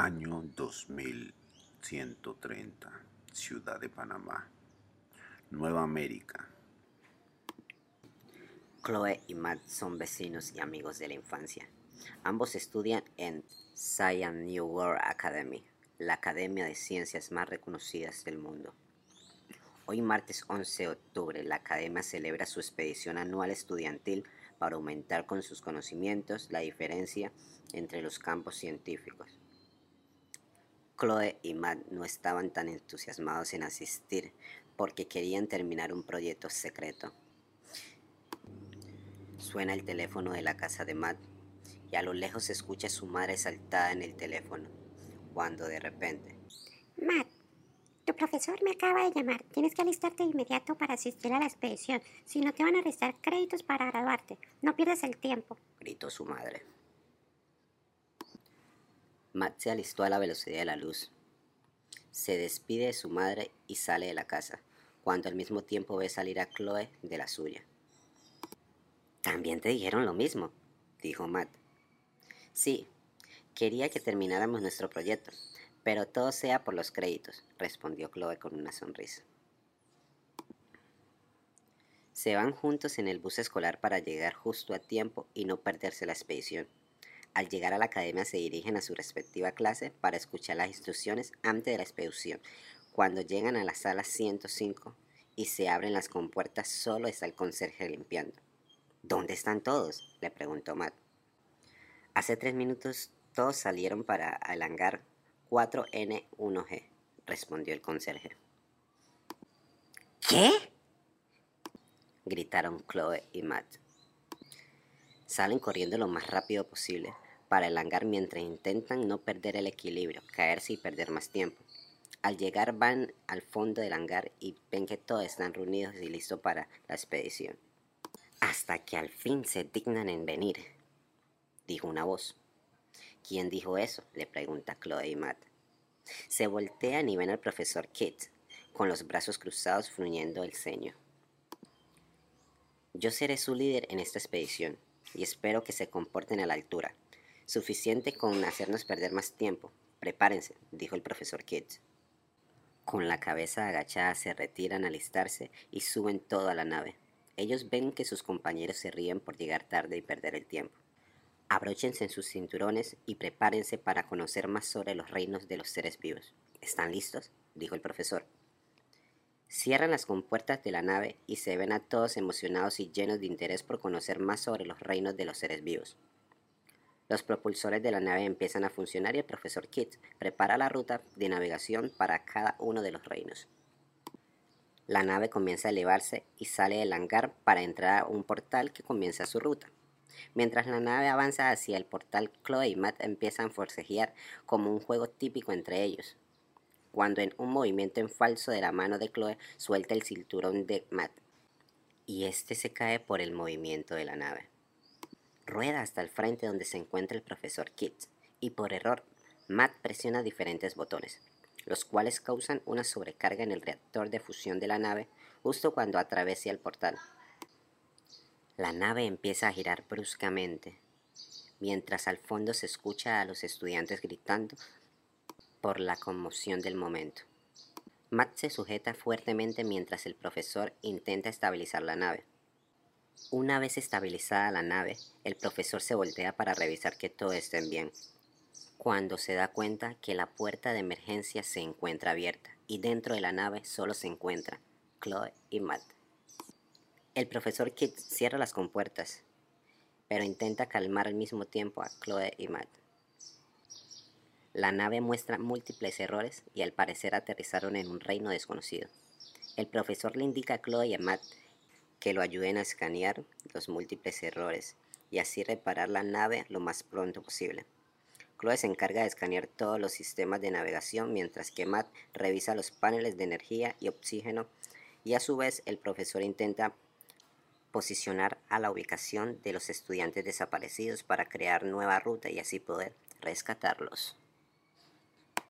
Año 2130, Ciudad de Panamá, Nueva América. Chloe y Matt son vecinos y amigos de la infancia. Ambos estudian en Science New World Academy, la academia de ciencias más reconocidas del mundo. Hoy martes 11 de octubre, la academia celebra su expedición anual estudiantil para aumentar con sus conocimientos la diferencia entre los campos científicos. Chloe y Matt no estaban tan entusiasmados en asistir porque querían terminar un proyecto secreto. Suena el teléfono de la casa de Matt y a lo lejos se escucha a su madre saltada en el teléfono, cuando de repente... Matt, tu profesor me acaba de llamar. Tienes que alistarte de inmediato para asistir a la expedición. Si no, te van a restar créditos para graduarte. No pierdas el tiempo. Gritó su madre. Matt se alistó a la velocidad de la luz. Se despide de su madre y sale de la casa, cuando al mismo tiempo ve salir a Chloe de la suya. También te dijeron lo mismo, dijo Matt. Sí, quería que termináramos nuestro proyecto, pero todo sea por los créditos, respondió Chloe con una sonrisa. Se van juntos en el bus escolar para llegar justo a tiempo y no perderse la expedición. Al llegar a la academia se dirigen a su respectiva clase para escuchar las instrucciones antes de la expedición. Cuando llegan a la sala 105 y se abren las compuertas, solo está el conserje limpiando. ¿Dónde están todos? le preguntó Matt. Hace tres minutos todos salieron para el hangar 4N1G, respondió el conserje. ¿Qué? gritaron Chloe y Matt. Salen corriendo lo más rápido posible para el hangar mientras intentan no perder el equilibrio, caerse y perder más tiempo. Al llegar van al fondo del hangar y ven que todos están reunidos y listos para la expedición. Hasta que al fin se dignan en venir, dijo una voz. ¿Quién dijo eso? le pregunta Chloe y Matt. Se voltean y ven al profesor Kit, con los brazos cruzados fruñendo el ceño. Yo seré su líder en esta expedición, y espero que se comporten a la altura. Suficiente con hacernos perder más tiempo. Prepárense, dijo el profesor Kit. Con la cabeza agachada se retiran a alistarse y suben todo a la nave. Ellos ven que sus compañeros se ríen por llegar tarde y perder el tiempo. Abróchense en sus cinturones y prepárense para conocer más sobre los reinos de los seres vivos. ¿Están listos? dijo el profesor. Cierran las compuertas de la nave y se ven a todos emocionados y llenos de interés por conocer más sobre los reinos de los seres vivos. Los propulsores de la nave empiezan a funcionar y el profesor Kit prepara la ruta de navegación para cada uno de los reinos. La nave comienza a elevarse y sale del hangar para entrar a un portal que comienza su ruta. Mientras la nave avanza hacia el portal, Chloe y Matt empiezan a forcejear como un juego típico entre ellos. Cuando en un movimiento en falso de la mano de Chloe suelta el cinturón de Matt y este se cae por el movimiento de la nave. Rueda hasta el frente donde se encuentra el profesor Kit y por error Matt presiona diferentes botones, los cuales causan una sobrecarga en el reactor de fusión de la nave justo cuando atraviesa el portal. La nave empieza a girar bruscamente, mientras al fondo se escucha a los estudiantes gritando por la conmoción del momento. Matt se sujeta fuertemente mientras el profesor intenta estabilizar la nave. Una vez estabilizada la nave, el profesor se voltea para revisar que todo esté bien, cuando se da cuenta que la puerta de emergencia se encuentra abierta y dentro de la nave solo se encuentra Chloe y Matt. El profesor Kit cierra las compuertas, pero intenta calmar al mismo tiempo a Chloe y Matt. La nave muestra múltiples errores y al parecer aterrizaron en un reino desconocido. El profesor le indica a Chloe y a Matt que lo ayuden a escanear los múltiples errores y así reparar la nave lo más pronto posible. Chloe se encarga de escanear todos los sistemas de navegación mientras que Matt revisa los paneles de energía y oxígeno y a su vez el profesor intenta posicionar a la ubicación de los estudiantes desaparecidos para crear nueva ruta y así poder rescatarlos.